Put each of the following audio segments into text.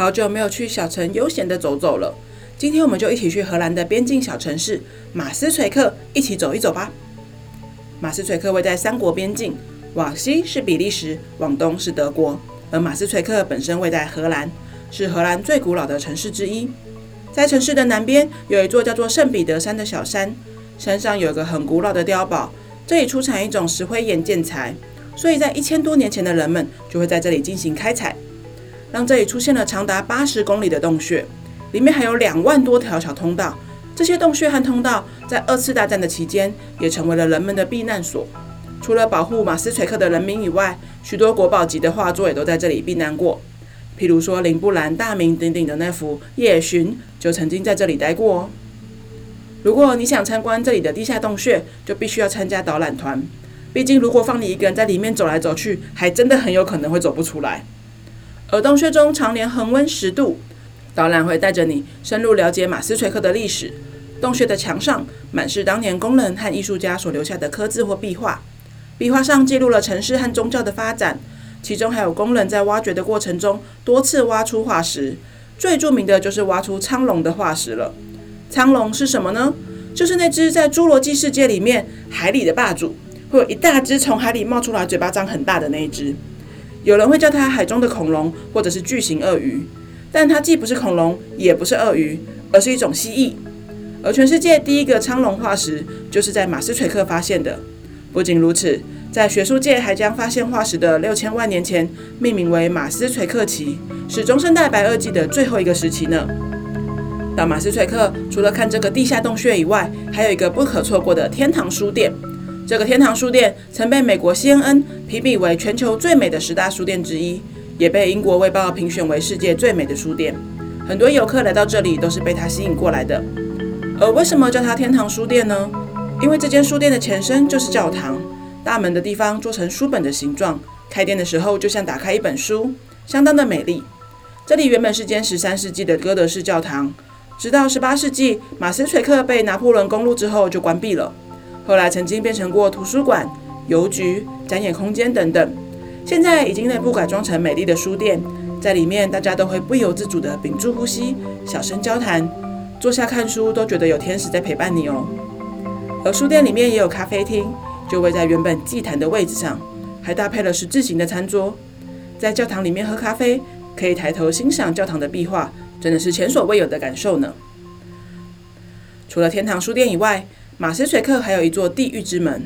好久没有去小城悠闲的走走了，今天我们就一起去荷兰的边境小城市马斯垂克一起走一走吧。马斯垂克位在三国边境，往西是比利时，往东是德国，而马斯垂克本身位在荷兰。是荷兰最古老的城市之一，在城市的南边有一座叫做圣彼得山的小山，山上有一个很古老的碉堡，这里出产一种石灰岩建材，所以在一千多年前的人们就会在这里进行开采，让这里出现了长达八十公里的洞穴，里面还有两万多条小通道，这些洞穴和通道在二次大战的期间也成为了人们的避难所。除了保护马斯垂克的人民以外，许多国宝级的画作也都在这里避难过。譬如说，林布兰大名鼎鼎的那幅《夜巡》就曾经在这里待过哦。如果你想参观这里的地下洞穴，就必须要参加导览团。毕竟，如果放你一个人在里面走来走去，还真的很有可能会走不出来。而洞穴中常年恒温十度，导览会带着你深入了解马斯垂克的历史。洞穴的墙上满是当年工人和艺术家所留下的刻字或壁画，壁画上记录了城市和宗教的发展。其中还有工人在挖掘的过程中多次挖出化石，最著名的就是挖出苍龙的化石了。苍龙是什么呢？就是那只在侏罗纪世界里面海里的霸主，会有一大只从海里冒出来，嘴巴张很大的那一只。有人会叫它海中的恐龙，或者是巨型鳄鱼，但它既不是恐龙，也不是鳄鱼，而是一种蜥蜴。而全世界第一个苍龙化石就是在马斯垂克发现的。不仅如此。在学术界还将发现化石的六千万年前命名为马斯垂克期，是中生代白垩纪的最后一个时期呢。到马斯垂克，除了看这个地下洞穴以外，还有一个不可错过的天堂书店。这个天堂书店曾被美国 CNN 评比为全球最美的十大书店之一，也被英国卫报评选为世界最美的书店。很多游客来到这里都是被它吸引过来的。而为什么叫它天堂书店呢？因为这间书店的前身就是教堂。大门的地方做成书本的形状，开店的时候就像打开一本书，相当的美丽。这里原本是间十三世纪的哥德式教堂，直到十八世纪马斯垂克被拿破仑攻入之后就关闭了。后来曾经变成过图书馆、邮局、展演空间等等，现在已经内部改装成美丽的书店，在里面大家都会不由自主地屏住呼吸，小声交谈，坐下看书都觉得有天使在陪伴你哦。而书店里面也有咖啡厅。就位在原本祭坛的位置上，还搭配了十字形的餐桌。在教堂里面喝咖啡，可以抬头欣赏教堂的壁画，真的是前所未有的感受呢。除了天堂书店以外，马斯垂克还有一座地狱之门。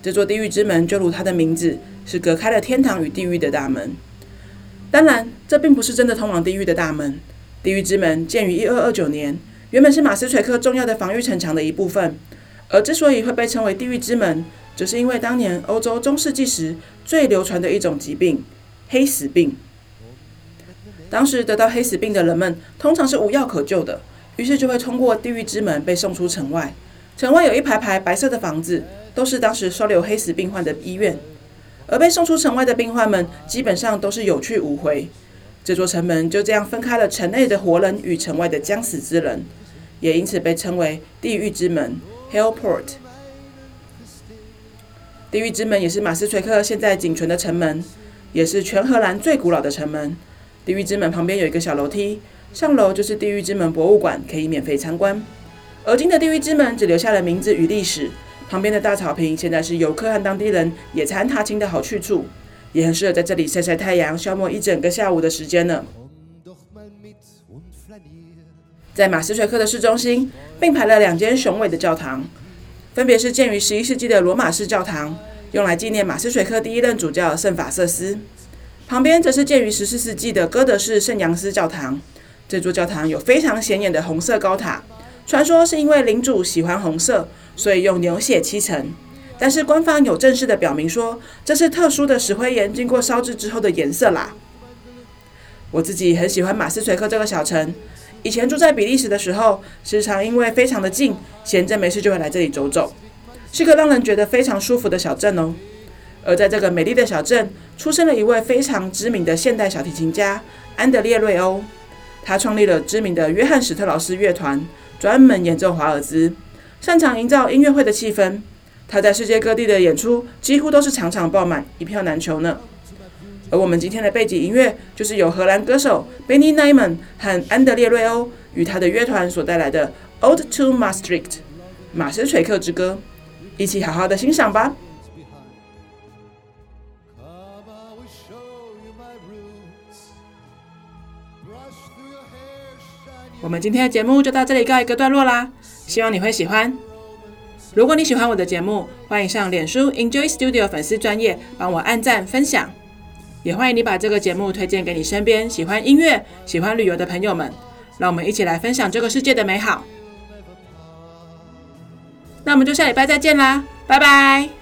这座地狱之门就如它的名字，是隔开了天堂与地狱的大门。当然，这并不是真的通往地狱的大门。地狱之门建于一二二九年，原本是马斯垂克重要的防御城墙的一部分。而之所以会被称为地狱之门，只是因为当年欧洲中世纪时最流传的一种疾病——黑死病。当时得到黑死病的人们通常是无药可救的，于是就会通过地狱之门被送出城外。城外有一排排白色的房子，都是当时收留黑死病患的医院。而被送出城外的病患们基本上都是有去无回。这座城门就这样分开了城内的活人与城外的将死之人，也因此被称为地狱之门 （Hell Port）。地狱之门也是马斯垂克现在仅存的城门，也是全荷兰最古老的城门。地狱之门旁边有一个小楼梯，上楼就是地狱之门博物馆，可以免费参观。而今的地狱之门只留下了名字与历史，旁边的大草坪现在是游客和当地人野餐踏青的好去处，也很适合在这里晒晒太阳，消磨一整个下午的时间呢。在马斯垂克的市中心，并排了两间雄伟的教堂。分别是建于十一世纪的罗马式教堂，用来纪念马斯垂克第一任主教圣法瑟斯；旁边则是建于十四世纪的哥德式圣杨斯教堂。这座教堂有非常显眼的红色高塔，传说是因为领主喜欢红色，所以用牛血漆成。但是官方有正式的表明说，这是特殊的石灰岩经过烧制之后的颜色啦。我自己很喜欢马斯垂克这个小城，以前住在比利时的时候，时常因为非常的近，闲着没事就会来这里走走，是个让人觉得非常舒服的小镇哦。而在这个美丽的小镇，出生了一位非常知名的现代小提琴家安德烈·瑞欧。他创立了知名的约翰·史特劳斯乐团，专门演奏华尔兹，擅长营造音乐会的气氛。他在世界各地的演出几乎都是场场爆满，一票难求呢。而我们今天的背景音乐，就是由荷兰歌手 Benny Nyman 和安德烈·瑞欧与他的乐团所带来的《Ode to Maastricht》马斯垂克之歌，一起好好的欣赏吧。我们今天的节目就到这里告一个段落啦，希望你会喜欢。如果你喜欢我的节目，欢迎上脸书 Enjoy Studio 粉丝专业帮我按赞分享，也欢迎你把这个节目推荐给你身边喜欢音乐、喜欢旅游的朋友们，让我们一起来分享这个世界的美好。那我们就下礼拜再见啦，拜拜。